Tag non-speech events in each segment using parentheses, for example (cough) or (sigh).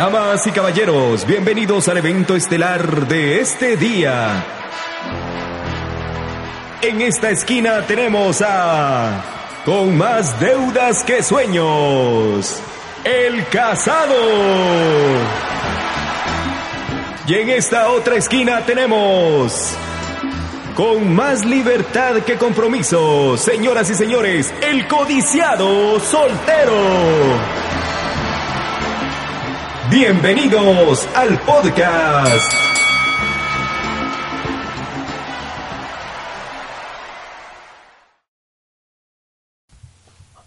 Damas y caballeros, bienvenidos al evento estelar de este día. En esta esquina tenemos a... Con más deudas que sueños. El casado. Y en esta otra esquina tenemos... Con más libertad que compromiso, señoras y señores, el codiciado soltero. Bienvenidos al podcast.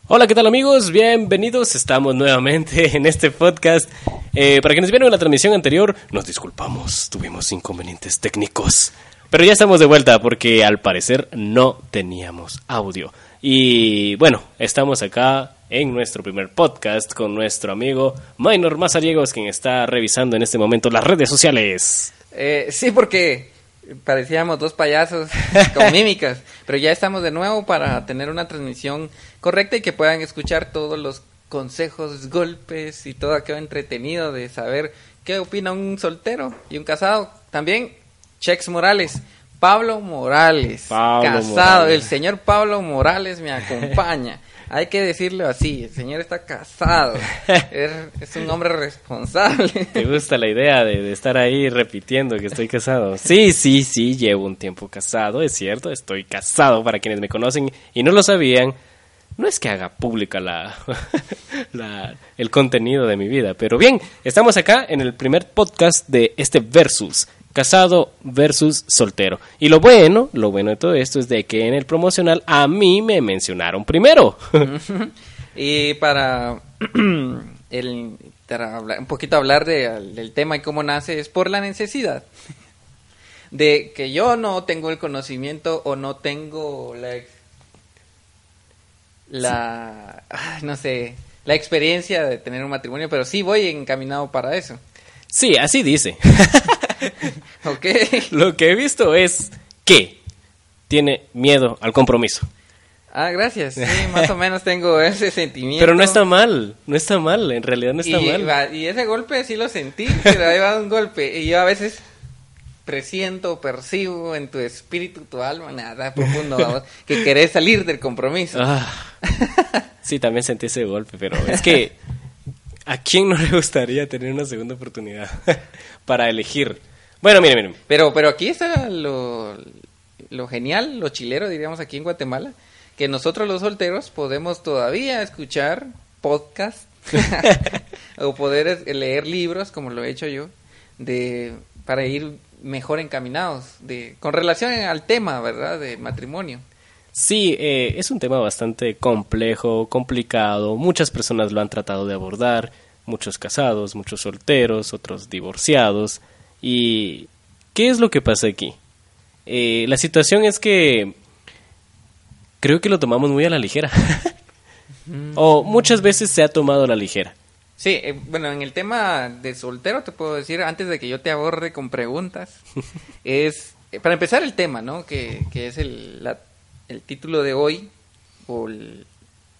Hola, ¿qué tal amigos? Bienvenidos. Estamos nuevamente (laughs) en este podcast. Eh, para quienes vieron la transmisión anterior, nos disculpamos. Tuvimos inconvenientes técnicos. Pero ya estamos de vuelta porque al parecer no teníamos audio. Y bueno, estamos acá en nuestro primer podcast con nuestro amigo Minor Mazariegos, quien está revisando en este momento las redes sociales. Eh, sí, porque parecíamos dos payasos (laughs) con mímicas, pero ya estamos de nuevo para tener una transmisión correcta y que puedan escuchar todos los consejos, golpes y todo aquello entretenido de saber qué opina un soltero y un casado. También Chex Morales. Pablo Morales, Pablo casado, Morales. el señor Pablo Morales me acompaña. (laughs) Hay que decirlo así, el señor está casado, (laughs) es, es un hombre responsable. ¿Te gusta la idea de, de estar ahí repitiendo que estoy casado? Sí, sí, sí, llevo un tiempo casado, es cierto, estoy casado para quienes me conocen y no lo sabían. No es que haga pública la, (laughs) la- el contenido de mi vida, pero bien, estamos acá en el primer podcast de este versus, casado versus soltero. Y lo bueno, lo bueno de todo esto es de que en el promocional a mí me mencionaron primero. (laughs) Y para, (clears throat) el, para hablar- un poquito hablar de- del tema y cómo nace, es por la necesidad (laughs) de que yo no tengo el conocimiento o no tengo la, no sé, la experiencia de tener un matrimonio, pero sí voy encaminado para eso. Sí, así dice. (laughs) (laughs) ¿Ok? Lo que he visto es que tiene miedo al compromiso. Ah, gracias. Sí, más o menos tengo ese sentimiento. Pero no está mal, no está mal, en realidad no está y, mal. y ese golpe sí lo sentí, pero ahí va un golpe. Y yo a veces presiento, percibo en tu espíritu, tu alma, nada profundo, vamos, que querés salir del compromiso. Ah, sí, también sentí ese golpe, pero es que ¿a quién no le gustaría tener una segunda oportunidad (laughs) para elegir? Bueno, miren, miren. Pero, pero aquí está lo, lo genial, lo chilero, diríamos aquí en Guatemala, que nosotros los solteros podemos todavía escuchar podcast (laughs) o poder leer libros, como lo he hecho yo, de para ir mejor encaminados de con relación al tema, ¿verdad? De matrimonio. Sí, eh, es un tema bastante complejo, complicado. Muchas personas lo han tratado de abordar, muchos casados, muchos solteros, otros divorciados. ¿Y qué es lo que pasa aquí? Eh, la situación es que creo que lo tomamos muy a la ligera. (laughs) o muchas veces se ha tomado a la ligera. Sí, eh, bueno, en el tema de soltero te puedo decir, antes de que yo te aborde con preguntas, (laughs) es, eh, para empezar el tema, ¿no? Que, que es el, la- el título de hoy, o el-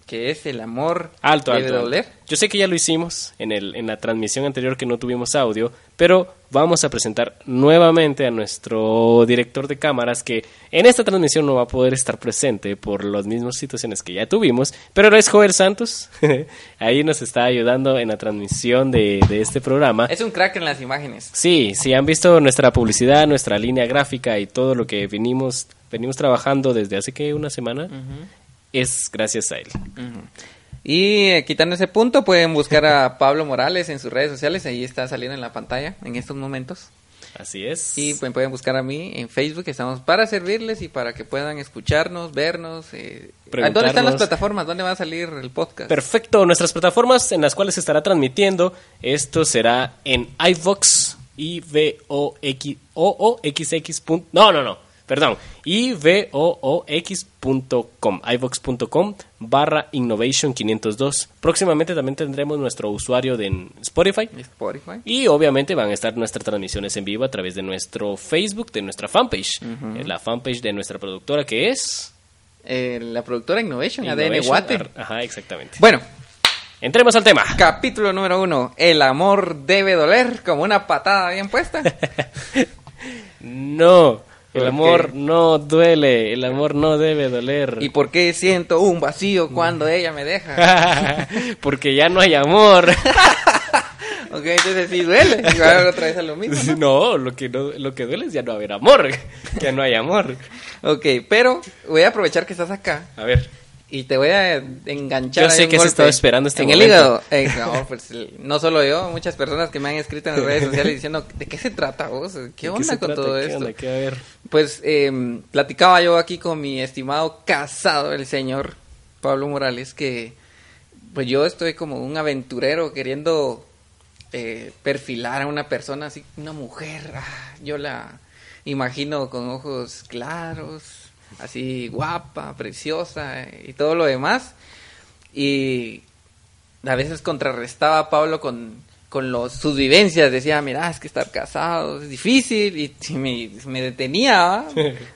que es el amor Alto, debe alto, doler. Yo sé que ya lo hicimos en, el, en la transmisión anterior que no tuvimos audio, pero vamos a presentar nuevamente a nuestro director de cámaras que en esta transmisión no va a poder estar presente por las mismas situaciones que ya tuvimos, pero es Joel Santos. (laughs) Ahí nos está ayudando en la transmisión de, de este programa. Es un crack en las imágenes. Sí, si han visto nuestra publicidad, nuestra línea gráfica y todo lo que venimos, venimos trabajando desde hace que una semana, es gracias a él. Y eh, quitando ese punto, pueden buscar a (laughs) Pablo Morales en sus redes sociales, ahí está saliendo en la pantalla en estos momentos. Así es. Y pues, pueden buscar a mí en Facebook, estamos para servirles y para que puedan escucharnos, vernos. Eh. ¿Dónde están las plataformas? ¿Dónde va a salir el podcast? Perfecto, nuestras plataformas en las cuales se estará transmitiendo, esto será en iVox, i v o x o o x x punto- no, no, no, perdón, i v o o x punto com, iVox.com barra Innovation 502. Próximamente también tendremos nuestro usuario de Spotify. Spotify. Y obviamente van a estar nuestras transmisiones en vivo a través de nuestro Facebook, de nuestra fanpage. Eh, La fanpage de nuestra productora que es... Eh, la productora Innovation, ADN Innovation Guate. Ar- Ajá, exactamente. Bueno, Entremos al tema. Capítulo número uno. El amor debe doler como una patada bien puesta. (laughs) No, el ¿Por amor qué? no duele, el amor no debe doler. ¿Y por qué siento un vacío cuando ella me deja? (laughs) Porque ya no hay amor. (laughs) ok, entonces sí duele. Y va otra vez a lo mismo. ¿no? (laughs) No, lo que no, lo que duele es ya no haber amor, que no hay amor. Ok, pero voy a aprovechar que estás acá A ver, y te voy a enganchar. Yo sé que has estado esperando este En momento. el hígado. Eh, no, pues, no solo yo, muchas personas que me han escrito en las redes sociales (laughs) diciendo, ¿de qué se trata vos? ¿Qué ¿de qué onda con trata? todo ¿Qué esto? onda? ¿Qué? A ver. Pues eh, platicaba yo aquí con mi estimado casado, el señor Pablo Morales, que pues yo estoy como un aventurero queriendo eh, perfilar a una persona así, una mujer, ah, yo la imagino con ojos claros, así guapa, preciosa eh, y todo lo demás. Y a veces contrarrestaba a Pablo con, con los, sus vivencias. Decía, mira, es que estar casado es difícil. Y, y me, me detenía,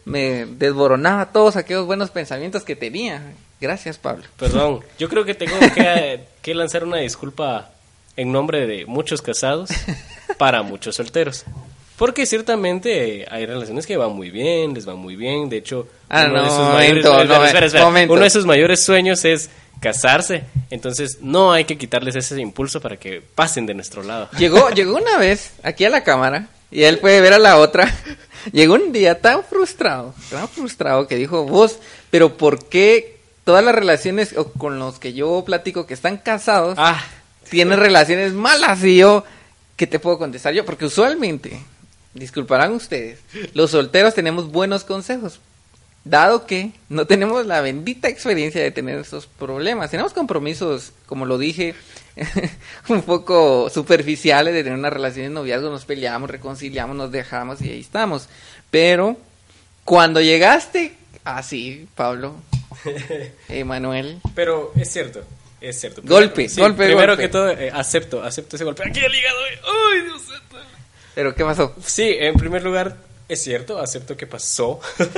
me desboronaba todos aquellos buenos pensamientos que tenía. Gracias, Pablo. Perdón, yo creo que tengo que, (laughs) que lanzar una disculpa en nombre de muchos casados para muchos solteros. Porque ciertamente hay relaciones que van muy bien, les van muy bien. De hecho, Ah, uno, de sus momento, mayores, no, espera, espera, espera. momento. uno de sus mayores sueños es casarse. Entonces, no hay que quitarles ese impulso para que pasen de nuestro lado. Llegó, (laughs) llegó una vez aquí a la cámara y él puede ver a la otra. (laughs) Llegó un día tan frustrado, tan frustrado que dijo, vos, pero ¿por qué todas las relaciones con los que yo platico que están casados Ah, tienen relaciones malas? Y yo, ¿qué te puedo contestar yo? Porque usualmente, disculparán ustedes, los solteros tenemos buenos consejos. Dado que no tenemos la bendita experiencia de tener estos problemas, tenemos compromisos, como lo dije, (laughs) un poco superficiales de tener una relación de noviazgo, nos peleamos, reconciliamos, nos dejamos y ahí estamos. Pero cuando llegaste así, Pablo, (laughs) Emanuel, pero es cierto. Es cierto. Golpe, golpe, Primero golpe. que todo, eh, acepto, acepto ese golpe. Aquí el hígado. ¡Ay, Dios santo! Pero ¿qué pasó? Sí, en primer lugar, es cierto, acepto que pasó. (laughs)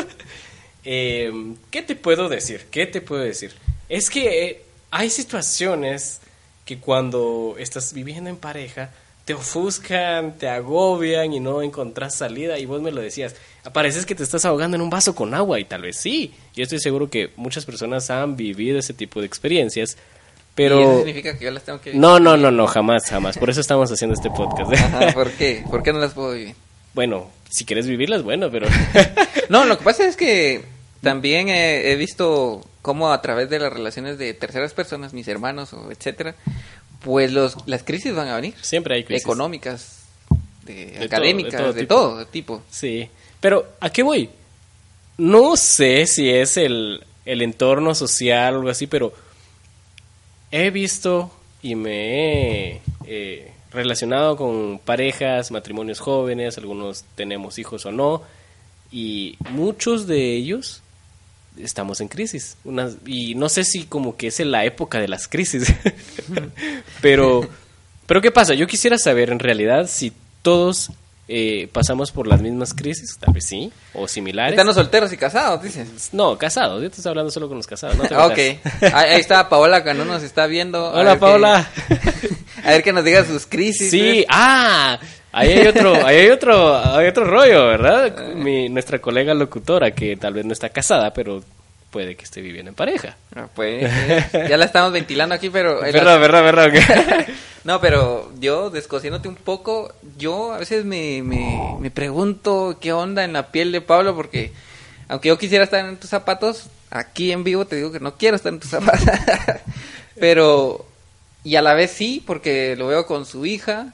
Eh, ¿Qué te puedo decir? ¿Qué te puedo decir? Es que eh, hay situaciones que cuando estás viviendo en pareja te ofuscan, te agobian y no encontrás salida y vos me lo decías, pareces que te estás ahogando en un vaso con agua y tal vez sí. Yo estoy seguro que muchas personas han vivido ese tipo de experiencias, ¿Y eso pero... significa que yo las tengo que vivir? No, no, no, no, jamás, jamás. Por eso estamos haciendo este podcast. Ajá, ¿Por qué? ¿Por qué no las puedo vivir? Bueno, si quieres vivirlas, bueno, pero... (laughs) No, lo que pasa es que también he, he visto cómo a través de las relaciones de terceras personas, mis hermanos o etcétera, pues los las crisis van a venir. Siempre hay crisis. Económicas, de, académicas, de todo de tipo. todo tipo. Sí, pero ¿a qué voy? No sé si es el, el entorno social o algo así, pero he visto y me he eh, relacionado con parejas, matrimonios jóvenes, algunos tenemos hijos o no, y muchos de ellos estamos en crisis. Y no sé si como que es en la época de las crisis, (laughs) pero, pero ¿qué pasa? Yo quisiera saber en realidad si todos eh, pasamos por las mismas crisis, tal vez sí, o similares. Están los solteros y casados, dices. No, casados, yo te estoy hablando solo con los casados. No te Ah, ok. Ahí, ahí está Paola que no nos está viendo. A Hola, que- Paola. (laughs) a ver que nos diga sus crisis. Sí, ¿ves? ah, ahí hay otro, ahí hay otro, hay otro rollo, ¿verdad? Mi, nuestra colega locutora que tal vez no está casada, pero puede que esté viviendo en pareja. Ah, Pues, ya la estamos ventilando aquí, pero... Verdad, verdad, verdad. (laughs) No, pero yo, descosiéndote un poco, yo a veces me, me, me pregunto qué onda en la piel de Pablo, porque aunque yo quisiera estar en tus zapatos, aquí en vivo te digo que no quiero estar en tus zapatos. (laughs) pero, y a la vez sí, porque lo veo con su hija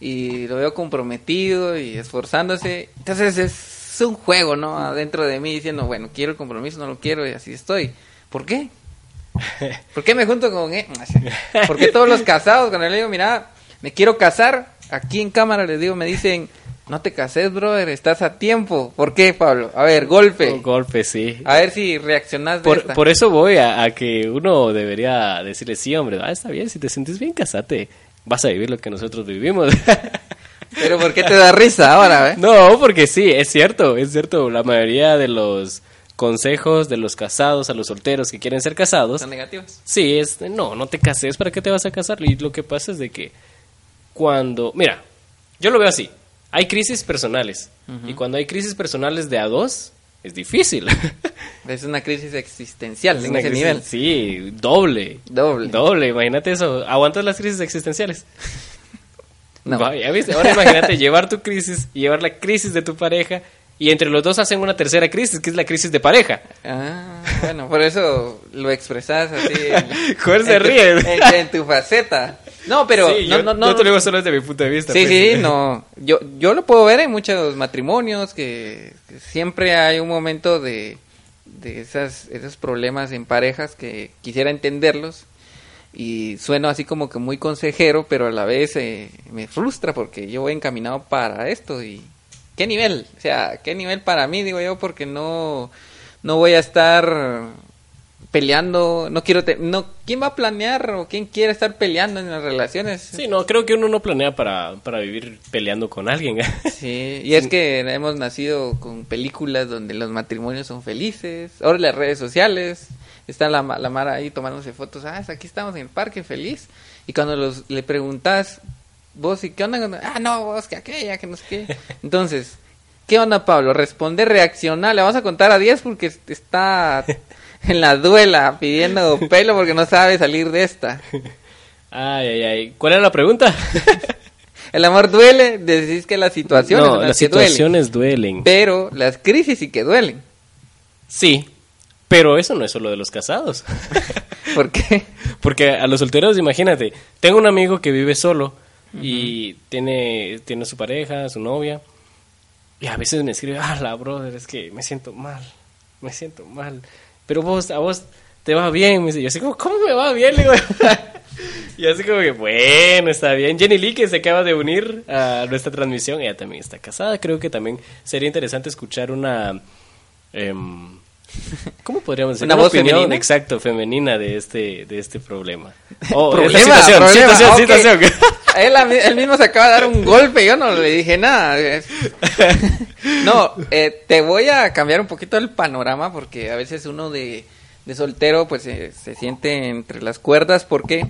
y lo veo comprometido y esforzándose. Entonces es un juego, ¿no? Adentro de mí diciendo, bueno, quiero el compromiso, no lo quiero y así estoy. ¿Por qué? (laughs) ¿Por qué me junto con él? (laughs) ¿Por qué todos los casados, cuando le digo, mira, me quiero casar, aquí en cámara les digo, me dicen, no te cases, brother, estás a tiempo. ¿Por qué, Pablo? A ver, golpe. Un golpe, sí. A ver si reaccionás de Por, esta. por eso voy a, a que uno debería decirle, sí, hombre, ah, está bien, si te sientes bien, casate. Vas a vivir lo que nosotros vivimos. (laughs) Pero ¿por qué te da risa ahora, eh? No, porque sí, es cierto, es cierto. La mayoría de los consejos de los casados a los solteros que quieren ser casados. Son negativos. Sí, es, no, no te cases, ¿para qué te vas a casar? Y lo que pasa es de que cuando, mira, yo lo veo así, hay crisis personales, y cuando hay crisis personales de a dos, es difícil. (laughs) Es una crisis existencial Es en ese crisis- nivel. Sí, doble. Doble. Doble, imagínate eso. ¿Aguantas las crisis existenciales? No. Ya viste. Ahora imagínate llevar tu crisis y llevar la crisis de tu pareja y entre los dos hacen una tercera crisis, que es la crisis de pareja. Ah, bueno, por eso lo expresas así. en- (laughs) Joder, se en tu- ríe. En, en tu faceta. No, pero Sí, no, yo, no, no. te lo digo solo desde mi punto de vista. Sí, pues. sí, (laughs) no. Yo, yo lo puedo ver en muchos matrimonios que, que siempre hay un momento de, de esas, esos problemas en parejas que quisiera entenderlos y sueno así como que muy consejero, pero a la vez eh, me frustra porque yo voy encaminado para esto y qué nivel, o sea, qué nivel para mí digo yo porque no no voy a estar peleando, no quiero te- no quién va a planear o quién quiere estar peleando en las relaciones. Sí, no, creo que uno no planea para, para vivir peleando con alguien. (laughs) Sí, y es que hemos nacido con películas donde los matrimonios son felices. Ahora las redes sociales, está la, la Mara ahí tomándose fotos. Ah, aquí estamos en el parque feliz. Y cuando los, le preguntas, vos, ¿y qué onda? Ah, no, vos, que aquella, que no sé qué. (laughs) Entonces, ¿qué onda, Pablo? Responde reaccionar. Le vamos a contar a 10 porque est- está (laughs) en la duela pidiendo pelo porque no sabe salir de esta. Ay, ay, ay. ¿Cuál era la pregunta? (laughs) El amor duele, decís que las situaciones no, las que duelen. situaciones duelen. Pero las crisis sí que duelen. Sí, pero eso no es solo de los casados. (laughs) ¿Por qué? Porque a los solteros, imagínate, tengo un amigo que vive solo y tiene, tiene su pareja, su novia, y a veces me escribe, ah, la brother, es que me siento mal, me siento mal. Pero vos, a vos te va bien, me dice, yo así como, ¿cómo me va bien? Le digo, (laughs) y así como que, bueno, está bien. Jenny Lee, que se acaba de unir a nuestra transmisión, ella también está casada, creo que también sería interesante escuchar una... em, (laughs) ¿Cómo podríamos decir? ¿Una voz opinión femenina? exacto femenina de este de este problema. (laughs) Oh, Problema, situación, problema, situación, situación. (laughs) Él, mismo se acaba de dar un golpe, yo no le dije nada. No, eh, te voy a cambiar un poquito el panorama porque a veces uno de, de soltero pues eh, se siente entre las cuerdas porque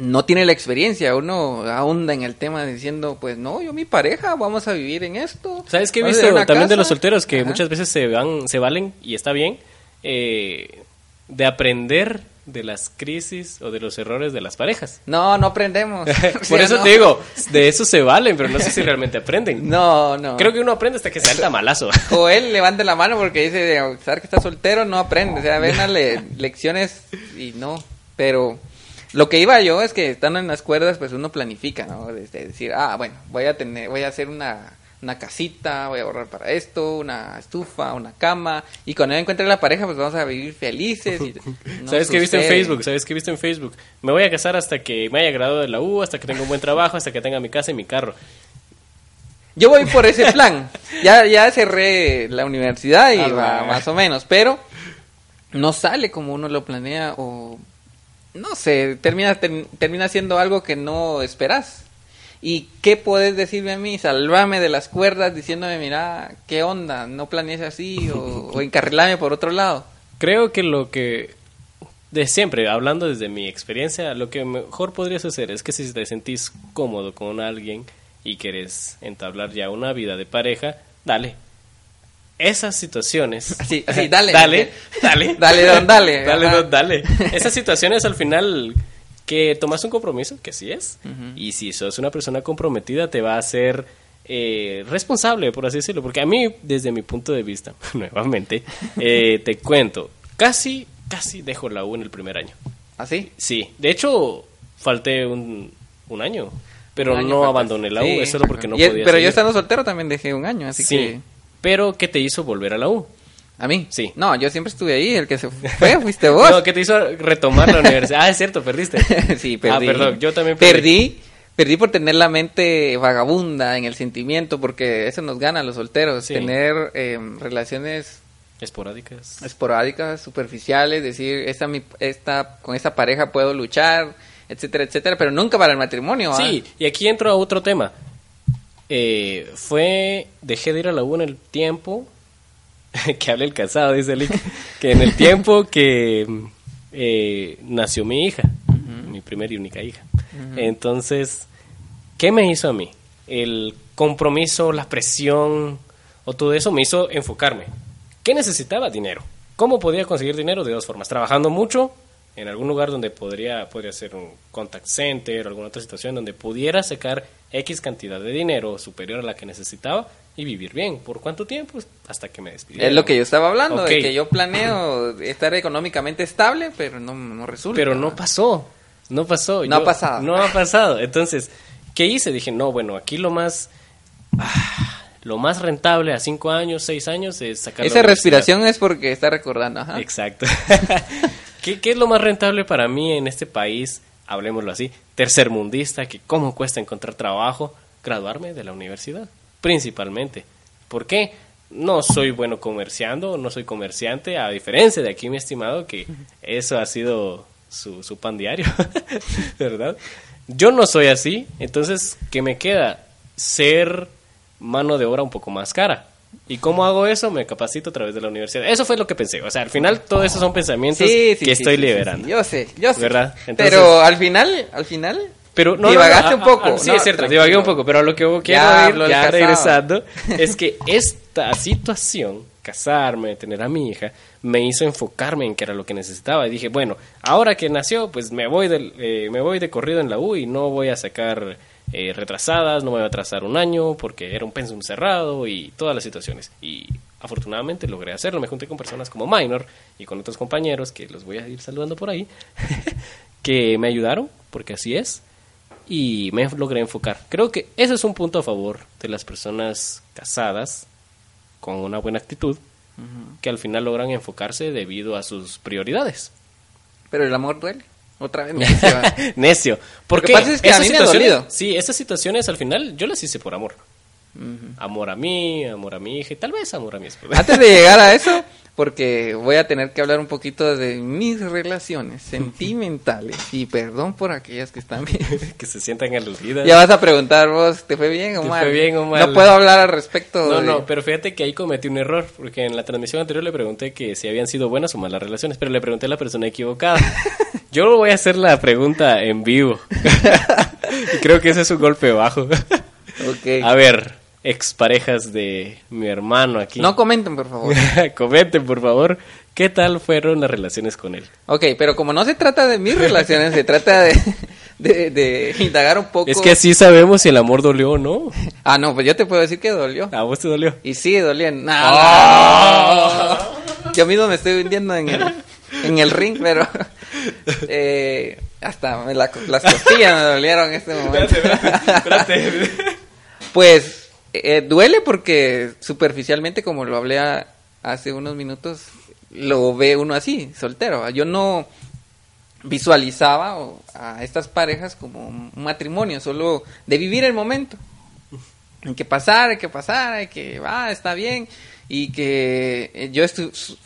no tiene la experiencia. Uno ahonda en el tema diciendo pues no, yo mi pareja, vamos a vivir en esto. ¿Sabes qué he a visto también de casa". los solteros que Ajá. muchas veces se van se valen y está bien eh, de aprender de las crisis o de los errores de las parejas. No, no aprendemos. (laughs) Por eso no. te digo, de eso se valen, pero no sé si realmente aprenden. (laughs) No, no. Creo que uno aprende hasta que salta malazo. (laughs) O él levante la mano porque dice, de saber que está soltero, no aprende. O sea, ven le- lecciones y no. Pero lo que iba yo es que estando en las cuerdas, pues uno planifica, ¿no? Desde decir, ah, bueno, voy a tener, voy a hacer una, una casita, voy a ahorrar para esto, una estufa, una cama. Y cuando yo encuentre la pareja, pues vamos a vivir felices. y (laughs) no ¿Sabes qué he visto en. Facebook? ¿Sabes qué he visto en Facebook? Me voy a casar hasta que me haya graduado de la U, hasta que tenga un buen trabajo, hasta que tenga mi casa y mi carro. Yo voy por ese (laughs) plan. Ya, ya cerré la universidad y Ah, va. más o menos, pero no sale como uno lo planea o no sé, termina ter- termina siendo algo que no esperas. ¿Y qué puedes decirme a mí? Salvame de las cuerdas diciéndome, mira, ¿qué onda? No planees así o, o (laughs) encarrilame por otro lado. Creo que lo que de siempre, hablando desde mi experiencia, lo que mejor podrías hacer es que si te sentís cómodo con alguien y querés entablar ya una vida de pareja, dale. Esas situaciones. (laughs) Así, así, dale. Dale, dale. Dale, (laughs) don, dale. (laughs) Dale, Ajá. don, dale. Esas situaciones al final que tomas un compromiso, que sí es, y si sos una persona comprometida te va a hacer eh, responsable, por así decirlo, porque a mí, desde mi punto de vista, nuevamente, eh, te cuento, casi, casi dejo la U en el primer año. ¿Así? Sí, de hecho, falté un, un año, pero no faltas. abandoné la U, Sí. es solo porque no Y podía Pero yo estando soltero también dejé un año, así sí, que... pero ¿qué te hizo volver a la U? ¿A mí? Sí. No, yo siempre estuve ahí, el que se fue fuiste vos. (laughs) No, ¿qué te hizo retomar la universidad? Ah, es cierto, perdiste. (laughs) sí, perdí. Ah, perdón, yo también perdí. perdí. Perdí por tener la mente vagabunda en el sentimiento, porque eso nos gana a los solteros. Sí. Tener eh, relaciones Esporádicas. esporádicas, superficiales, decir, esta, mi, esta, con esta pareja puedo luchar, etcétera, etcétera, pero nunca para el matrimonio. ¿ah? Sí, y aquí entro a otro tema. Eh, fue, dejé de ir a la U en el tiempo (laughs) que hable el casado, dice Lick, que en el tiempo que eh, nació mi hija, mi primera y única hija. Entonces, ¿qué me hizo a mí? El compromiso, la presión o todo eso me hizo enfocarme. ¿Qué necesitaba? Dinero. ¿Cómo podía conseguir dinero? De dos formas. Trabajando mucho en algún lugar donde podría, podría ser un contact center o alguna otra situación donde pudiera sacar X cantidad de dinero superior a la que necesitaba y vivir bien. ¿Por cuánto tiempo? Hasta que me despidiera. Es lo que yo estaba hablando, de que yo planeo estar económicamente estable, pero no, no resulta. Pero no pasó, no pasó. No ha pasado. No ha pasado. Entonces, ¿qué hice? Dije, no, bueno, aquí lo más... ah, lo más rentable a cinco años, seis años es sacar Esa respiración es porque está recordando, ajá. Exacto. (laughs) ¿Qué, qué es lo más rentable para mí en este país? Hablemoslo así, tercermundista, que cómo cuesta encontrar trabajo, graduarme de la universidad, principalmente. ¿Por qué? No soy bueno comerciando, no soy comerciante, a diferencia de aquí, mi estimado, que eso ha sido su, su pan diario, (laughs) ¿verdad? Yo no soy así, entonces, ¿qué me queda? Ser mano de obra un poco más cara. ¿Y cómo hago eso? Me capacito a través de la universidad. Eso fue lo que pensé. O sea, al final todo eso son pensamientos Sí, sí, que sí, estoy liberando. Yo sé, yo sé. ¿Verdad? Entonces- pero al final, al final, Pero no, divagaste no, un poco. ah, sí, es cierto, divagué un poco, pero a lo que quiero Ya ir, ya regresando, es que esta situación, casarme, tener a mi hija, me hizo enfocarme en qué era lo que necesitaba. Y dije, bueno, ahora que nació, pues me voy, del, eh, me voy de corrido en la U y no voy a sacar eh, retrasadas, no me voy a atrasar un año porque era un pensum cerrado y todas las situaciones. Y afortunadamente logré hacerlo. Me junté con personas como Minor y con otros compañeros que los voy a ir saludando por ahí, (laughs) que me ayudaron, porque así es y me logré enfocar. Creo que ese es un punto a favor de las personas casadas con una buena actitud que al final logran enfocarse debido a sus prioridades. Pero el amor duele. Otra vez. Necio. (laughs) Porque pasa es que a mí me ha dolido. Sí, esas situaciones al final yo las hice por amor. Amor a mí, amor a mi hija y tal vez amor a mi esposa. Antes de llegar a eso, (laughs) porque voy a tener que hablar un poquito de mis relaciones sentimentales. Y perdón por aquellas que están bien. (laughs) que se sientan aludidas. Ya vas a preguntar vos, ¿te fue bien o ¿Te mal? fue bien o mal? No puedo hablar al respecto. No, de- no, pero fíjate que ahí cometí un error, porque en la transmisión anterior le pregunté que si habían sido buenas o malas relaciones, pero le pregunté a la persona equivocada. Yo voy a hacer la pregunta en vivo. (laughs) creo que ese es un golpe bajo. Ok. A ver, exparejas de mi hermano aquí. No comenten, por favor. (laughs) Comenten, por favor, ¿qué tal fueron las relaciones con él? Ok, pero como no se trata de mis relaciones, se trata de, de, de indagar un poco. Es que así sabemos si el amor dolió o no. Ah, no, pues yo te puedo decir que dolió. ¿A vos te dolió? Y doliendo. Ah. No, Yo mismo me estoy vendiendo en el, en el ring, pero eh, hasta me la- las costillas me dolieron en este momento. (laughs) Pues eh, duele porque superficialmente, como lo hablé a- hace unos minutos, lo ve uno así, soltero. Yo no visualizaba a estas parejas como un matrimonio, solo de vivir el momento. Hay que pasar, hay que pasar, hay que, va, está bien. Y que yo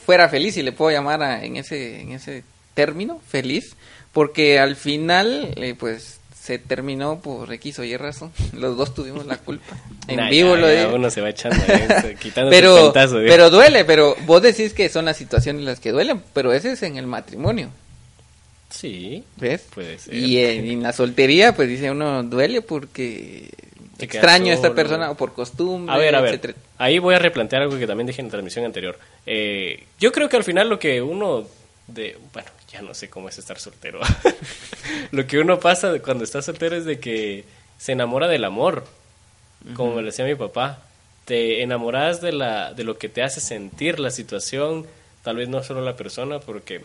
fuera feliz, si le puedo llamar a- en, ese, en ese término, feliz. Porque al final, eh, pues, se terminó por X o Y razón. (laughs) Los dos tuvimos la culpa. (laughs) En Nah, vivo ya, lo digo. Uno se va echando, (laughs) el Pero, pero duele, pero vos decís que son las situaciones las que duelen, pero ese es en el matrimonio, Sí, ¿ves? puede ser. Y en, en la soltería, pues dice uno, duele porque Te extraño a esta persona o por costumbre, A ver, a ver. etcétera. Ahí voy a replantear algo que también dije en la transmisión anterior. Eh, yo creo que al final lo que uno de bueno, ya no sé cómo es estar soltero. (laughs) lo que uno pasa cuando está soltero es de que se enamora del amor, como me lo decía mi papá. Te enamoras de la de lo que te hace sentir la situación, tal vez no solo la persona, porque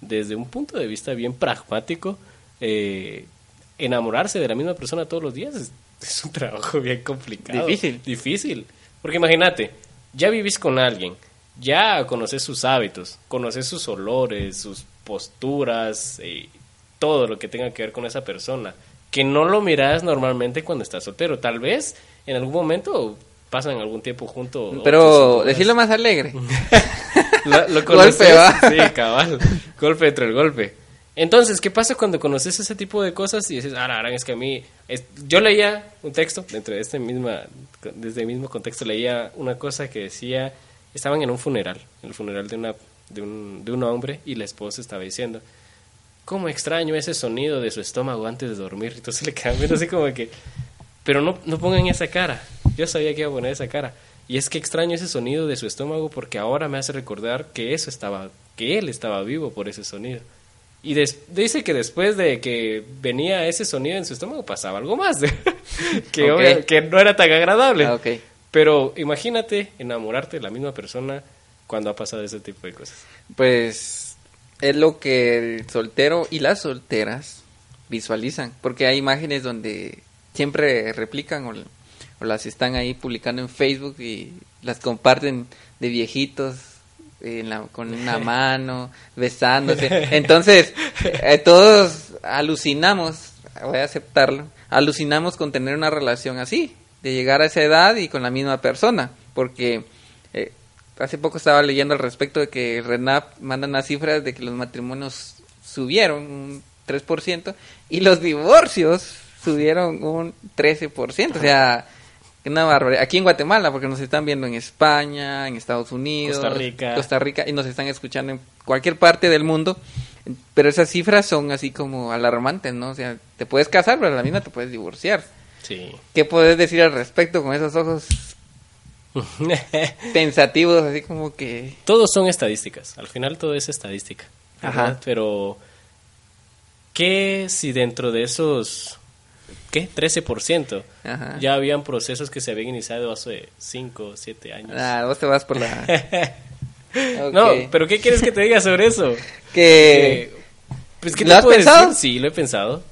desde un punto de vista bien pragmático, eh, enamorarse de la misma persona todos los días es, es un trabajo bien complicado. Difícil. Difícil. Porque imagínate, ya vivís con alguien, ya conoces sus hábitos, conoces sus olores, sus posturas, eh, todo lo que tenga que ver con esa persona, que no lo miras normalmente cuando estás soltero. Tal vez en algún momento pasan algún tiempo juntos. Pero decirlo más alegre. (laughs) Lo, lo Golpe, ¿va? (laughs) Sí, cabal. Golpe dentro del golpe. Entonces, ¿qué pasa cuando conoces ese tipo de cosas y dices, ah, la es que a mí... es-". Yo leía un texto, dentro de este misma, desde el mismo contexto, leía una cosa que decía estaban en un funeral, en el funeral de, una, de, un, de un hombre, y la esposa estaba diciendo, ¿cómo extraño ese sonido de su estómago antes de dormir? Entonces le quedan viendo así como que, pero no, no pongan esa cara, yo sabía que iba a poner esa cara. Y es que extraño ese sonido de su estómago porque ahora me hace recordar que eso estaba, que él estaba vivo por ese sonido. Y des- dice que después de que venía ese sonido en su estómago pasaba algo más, (laughs) que, que no era tan agradable. Ah. Pero imagínate enamorarte de la misma persona cuando ha pasado ese tipo de cosas. Pues es lo que el soltero y las solteras visualizan, porque hay imágenes donde siempre replican o, o las están ahí publicando en Facebook y las comparten de viejitos en la- con una (laughs) mano, besándose. Entonces, eh, todos alucinamos, voy a aceptarlo, alucinamos con tener una relación así, de llegar a esa edad y con la misma persona, porque eh, hace poco estaba leyendo al respecto de que RENAP manda unas cifras de que los matrimonios subieron un 3% y los divorcios subieron un 13%, o sea, una barbaridad. Aquí en Guatemala, porque nos están viendo en España, en Estados Unidos, Costa Rica. Costa Rica y nos están escuchando en cualquier parte del mundo. Pero esas cifras son así como alarmantes, ¿no? O sea, te puedes casar, pero a la misma te puedes divorciar. Sí. ¿Qué puedes decir al respecto con esos ojos (laughs) pensativos, así como que... Todos son estadísticas. Al final todo es estadística. Ajá. Pero, ¿qué si dentro de esos, qué? 13%, Ajá. ya habían procesos que se habían iniciado hace 5 o 7 años? Ah, vos te vas por la... (laughs) No, pero ¿qué quieres que te diga sobre eso? (laughs) Que... Eh, pues, ¿qué ¿lo te has pensado? decir? Sí, lo he pensado.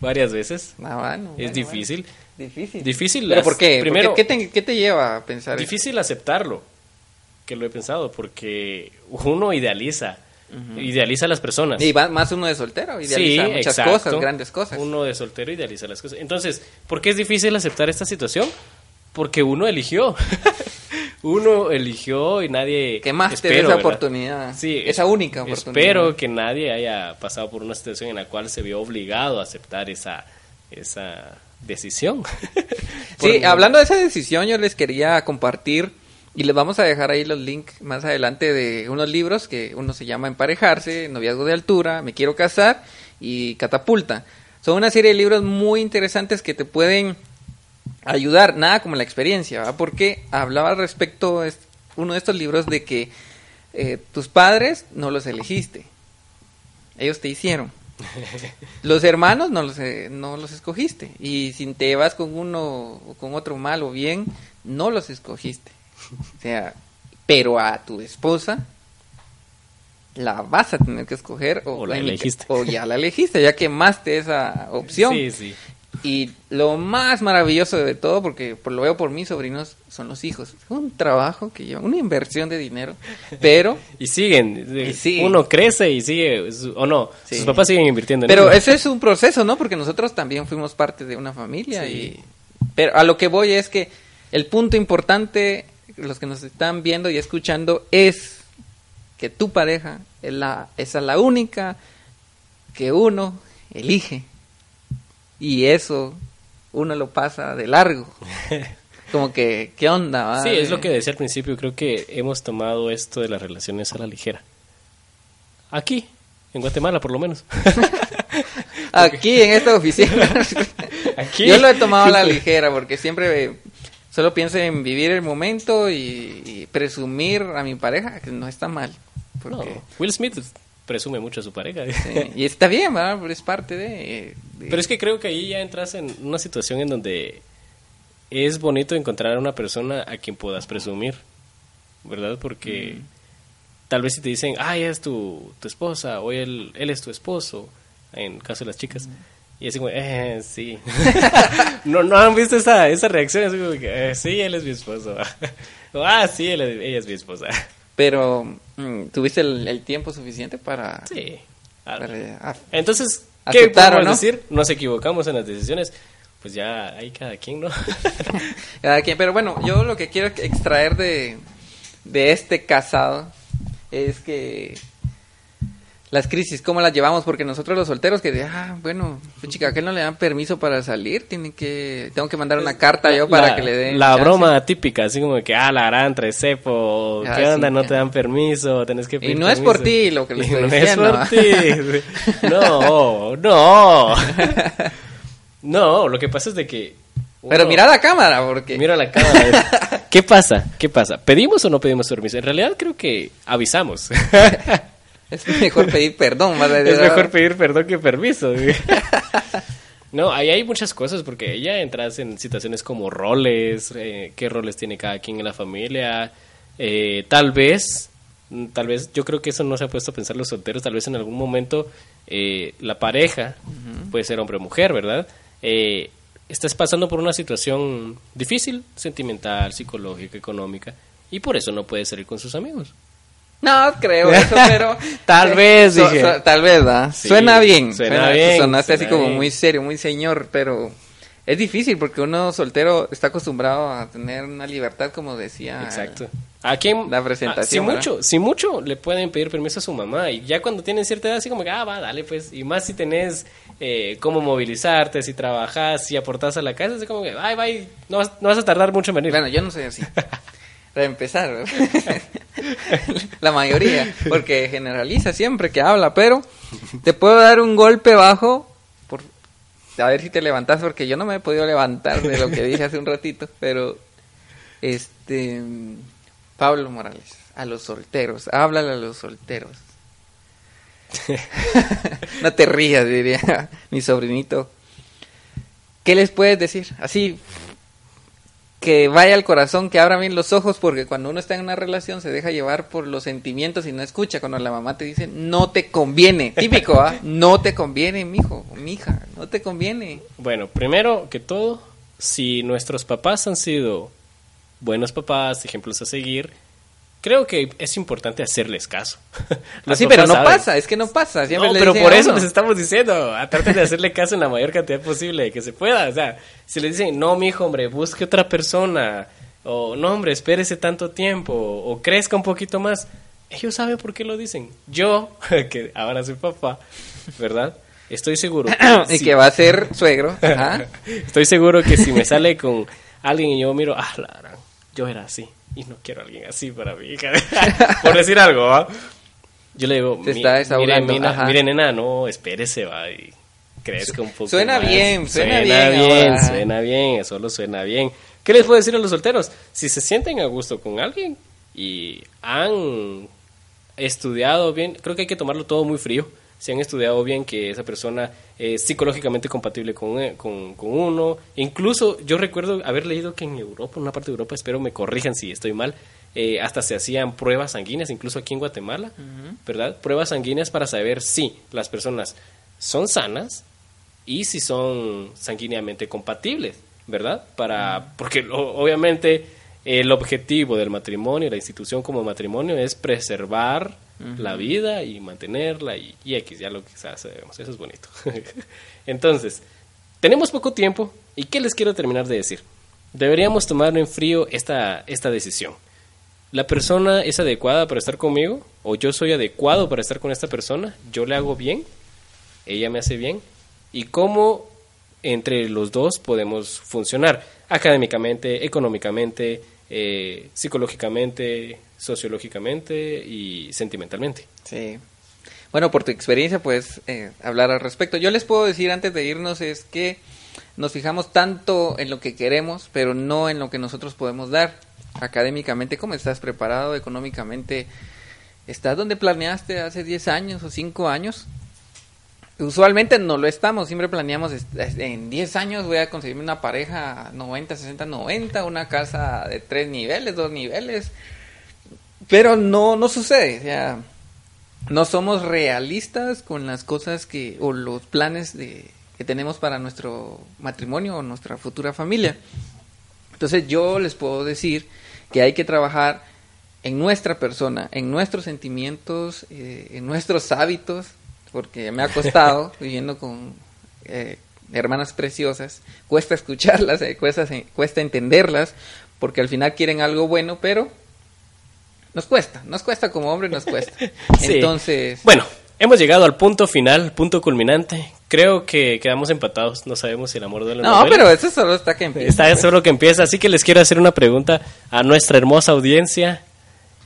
Varias veces. Ah, bueno, es bueno, difícil. bueno. Difícil. Difícil ¿Pero por qué? primero- ¿qué, te, ¿qué te lleva a pensar eso? Difícil aceptarlo, que lo he pensado, porque uno idealiza, idealiza a las personas. Y va- más uno de soltero, idealiza Sí, muchas exacto. cosas, grandes cosas. Uno de soltero idealiza las cosas. Entonces, ¿por qué es difícil aceptar esta situación? Porque uno eligió. (laughs) uno eligió y nadie... Que más te espero, esa ¿verdad? oportunidad. Sí, esa es- única oportunidad. Espero que nadie haya pasado por una situación en la cual se vio obligado a aceptar esa, esa decisión. (laughs) Sí, Por- hablando de esa decisión, yo les quería compartir y les vamos a dejar ahí los links más adelante de unos libros que uno se llama Emparejarse, Noviazgo de Altura, Me Quiero Casar y Catapulta. Son una serie de libros muy interesantes que te pueden ayudar, nada como la experiencia, ¿va? porque hablaba al respecto es- uno de estos libros de que eh, tus padres no los elegiste, ellos te hicieron. (laughs) Los hermanos no los, eh, no los escogiste. Y si te vas con uno o con otro mal o bien, no los escogiste. O sea, pero a tu esposa la vas a tener que escoger o, O la elegiste. o ya la elegiste, ya quemaste esa (laughs) opción. Sí, sí. Y lo más maravilloso de todo, porque por lo veo por mis sobrinos, son los hijos. Un trabajo que lleva una inversión de dinero, pero (laughs) Y siguen. Y siguen. Uno crece y sigue. O no, Sí. sus papás siguen invirtiendo en Pero ese es un proceso, ¿no? Porque nosotros también fuimos parte de una familia Sí. y pero a lo que voy es que el punto importante los que nos están viendo y escuchando es que tu pareja es la esa es la única que uno elige. Y eso uno lo pasa de largo. (laughs) Como que qué onda, va? Sí, es lo que decía al principio. Creo que hemos tomado esto de las relaciones a la ligera. Aquí, en Guatemala, por lo menos. (laughs) Aquí en esta oficina. (laughs) Aquí. Yo lo he tomado a la ligera porque siempre eh, solo pienso en vivir el momento y, y presumir a mi pareja que no está mal. No, Will Smith presume mucho a su pareja. sí, (laughs) y está bien, ¿verdad? Pero es parte de, de- Pero es que creo que ahí ya entras en una situación en donde es bonito encontrar a una persona a quien puedas presumir, ¿verdad? Porque Mm. tal vez si te dicen, ah, ella es tu, tu esposa, o él, él es tu esposo, en caso de las chicas, Mm. y así como, eh, sí. (laughs) no, no han visto esa, esa reacción, así como "Eh, sí, él es mi esposo. (laughs) o, ah, sí, él ella es mi esposa. Pero mm, tuviste el, el tiempo suficiente para... sí. Para- ah, Entonces, ¿qué Aceptar, ¿o podemos no? decir? Nos equivocamos en las decisiones. Pues ya hay cada quien, ¿no? (laughs) cada quien. Pero bueno, yo lo que quiero extraer de, de este casado es que las crisis, ¿cómo las llevamos? Porque nosotros los solteros que, ah, bueno, pues chica, que no le dan permiso para salir, tienen que, tengo que mandar una carta yo para La- que le den. La chance. broma típica, así como que, ah, la harán tres cepo, Ah, ¿qué onda? no te dan permiso, tenés que Y pedir no es por permiso". ti lo que le Y estoy no diciendo. es por ti. (laughs) No, no. (laughs) No, lo que pasa es de que... Pero mira la cámara, porque... Mira la cámara. (laughs) ¿Qué pasa? ¿Qué pasa? ¿Pedimos o no pedimos permiso? En realidad creo que avisamos. Es mejor pedir perdón. más (laughs) de- es mejor pedir perdón que permiso. (laughs) No, ahí hay muchas cosas porque ella entras en situaciones como roles, eh, qué roles tiene cada quien en la familia, eh, tal vez, tal vez, yo creo que eso no se ha puesto a pensar los solteros, tal vez en algún momento eh, la pareja, puede ser hombre o mujer, ¿verdad? Eh, estás pasando por una situación difícil, sentimental, psicológica, económica, y por eso no puede salir con sus amigos. No creo (laughs) eso, pero... Tal vez, So- dije. so- tal vez, ¿verdad? Sí, suena bien. suena bien, Sonaste así como bien. muy serio, muy señor, pero... Es difícil porque uno soltero está acostumbrado a tener una libertad, como decía. Exacto. ¿A quién? La presentación, ah, si ¿verdad? mucho, si mucho le pueden pedir permiso a su mamá y ya cuando tienen cierta edad así como que, ah, va, dale pues. Y más si tenés eh, cómo movilizarte, si trabajas, si aportas a la casa, así como que, ay, bye, no vas, no vas a tardar mucho en venir. Bueno, yo no soy así. (laughs) Para empezar, ¿verdad? (laughs) la mayoría, porque generaliza siempre que habla, pero te puedo dar un golpe bajo por a ver si te levantas, porque yo no me he podido levantar de lo que dije hace un ratito, pero este Pablo Morales, a los solteros, háblale a los solteros. (laughs) no te rías, diría mi sobrinito. ¿Qué les puedes decir? Así, que vaya al corazón, que abra bien los ojos, porque cuando uno está en una relación se deja llevar por los sentimientos y no escucha. Cuando la mamá te dice, no te conviene, (laughs) típico, ¿ah? No te conviene, mijo, mija, no te conviene. Bueno, primero que todo, si nuestros papás han sido buenos papás, ejemplos a seguir, creo que es importante hacerles caso. (laughs) Los Así, pero papás no saben. pasa, es que no pasa. Siempre No, pero por eso les estamos diciendo, a tratar de hacerle caso en la mayor cantidad posible que se pueda. O sea, si le dicen, no, mijo, hombre, busque otra persona, o no, hombre, espérese tanto tiempo, o crezca un poquito más, ellos saben por qué lo dicen. Yo, (laughs) que ahora soy papá, ¿verdad? Estoy seguro. (coughs) y si- que va a ser suegro. Ajá. (laughs) Estoy seguro que si me sale con alguien y yo miro, ah, la gran, yo era así y no quiero a alguien así para mi hija. (laughs) Por decir algo, ¿va? Yo le digo, Se "Mi- está mire, desahogando, mina- ajá. mire, nena, no, espérese, va, y crezca un poco Suena más. bien, suena suena bien bien, suena bien, solo suena bien. ¿Qué les puedo decir a los solteros? Si se sienten a gusto con alguien y han estudiado bien, creo que hay que tomarlo todo muy frío. Si han estudiado bien que esa persona es psicológicamente compatible con, eh, con, con uno. Incluso yo recuerdo haber leído que en Europa, en una parte de Europa, espero me corrijan si estoy mal, eh, hasta se hacían pruebas sanguíneas, incluso aquí en Guatemala, ¿verdad? Pruebas sanguíneas para saber si las personas son sanas y si son sanguíneamente compatibles, ¿verdad? Para, porque obviamente el objetivo del matrimonio, la institución como matrimonio es preservar la vida y mantenerla y, y X, ya lo que sabemos, eso es bonito. (laughs) Entonces, tenemos poco tiempo y ¿qué les quiero terminar de decir? Deberíamos tomar en frío esta, esta decisión. ¿La persona es adecuada para estar conmigo? ¿O yo soy adecuado para estar con esta persona? ¿Yo le hago bien? ella me hace bien y cómo entre los dos podemos funcionar académicamente, económicamente, eh, psicológicamente, sociológicamente y sentimentalmente. Sí. Bueno, por tu experiencia puedes eh, hablar al respecto. Yo les puedo decir antes de irnos es que nos fijamos tanto en lo que queremos, pero no en lo que nosotros podemos dar. Académicamente, ¿cómo estás preparado? Económicamente, ¿estás donde planeaste hace 10 años o 5 años? Usualmente no lo estamos, siempre planeamos en 10 años voy a conseguirme una pareja 90, 60, 90, una casa de 3 niveles, 2 niveles, pero no, no sucede, o sea, no somos realistas con las cosas que, o los planes de, que tenemos para nuestro matrimonio o nuestra futura familia. Entonces yo les puedo decir que hay que trabajar en nuestra persona, en nuestros sentimientos, eh, en nuestros hábitos, porque me ha costado (laughs) viviendo con eh, hermanas preciosas, cuesta escucharlas, eh, cuesta, cuesta entenderlas, porque al final quieren algo bueno, pero nos cuesta, nos cuesta como hombre, nos cuesta. (laughs) Sí. Entonces, Bueno, Hemos llegado al punto final, punto culminante. Creo que quedamos empatados. No sabemos si el amor duele o no. Pero eso solo está que empieza. Está solo que empieza, así que les quiero hacer una pregunta a nuestra hermosa audiencia.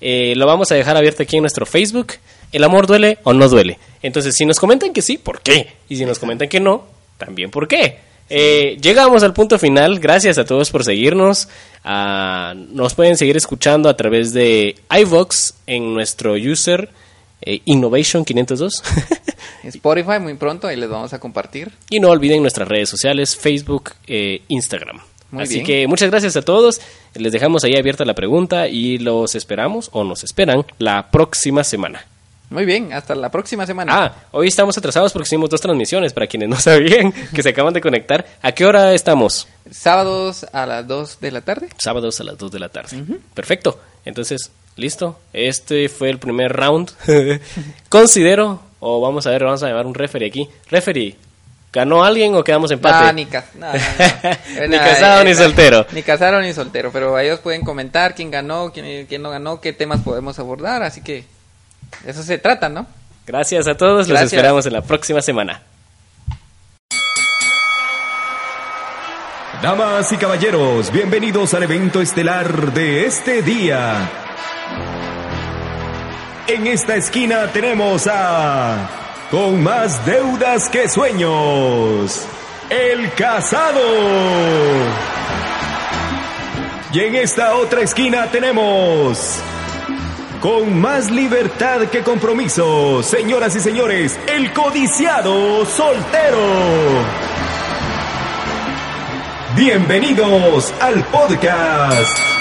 Eh, lo vamos a dejar abierto aquí en nuestro Facebook. ¿El amor duele o no duele? Entonces, si nos comentan que sí, ¿por qué? Y si nos comentan que no, también ¿por qué? Eh, llegamos al punto final. Gracias a todos por seguirnos. Ah, nos pueden seguir escuchando a través de iVox en nuestro user eh, Innovation 502. (laughs) Spotify muy pronto, ahí les vamos a compartir. Y no olviden nuestras redes sociales, Facebook, eh, Instagram. Muy Así bien. que muchas gracias a todos. Les dejamos ahí abierta la pregunta y los esperamos o nos esperan la próxima semana. Muy bien, hasta la próxima semana. Ah, hoy estamos atrasados porque hicimos dos transmisiones para quienes no (laughs) sabían que se acaban de conectar. ¿A qué hora estamos? Sábados a las 2 de la tarde. Sábados a las 2 de la tarde. Perfecto. Entonces, listo. Este fue el primer round. (laughs) Considero, o vamos a ver, vamos a llamar un referee aquí. Referee, ¿ganó alguien o quedamos empate? Ah, ni, ca- no, no, no. (laughs) Ni casado ni soltero. Ni casado ni soltero, pero ellos pueden comentar quién ganó, quién, quién no ganó, qué temas podemos abordar, así que eso se trata, ¿no? Gracias a todos. Los esperamos en la próxima semana. Damas y caballeros, bienvenidos al evento estelar de este día. En esta esquina tenemos a... Con más deudas que sueños. El casado. Y en esta otra esquina tenemos... Con más libertad que compromiso, señoras y señores, el codiciado soltero. Bienvenidos al podcast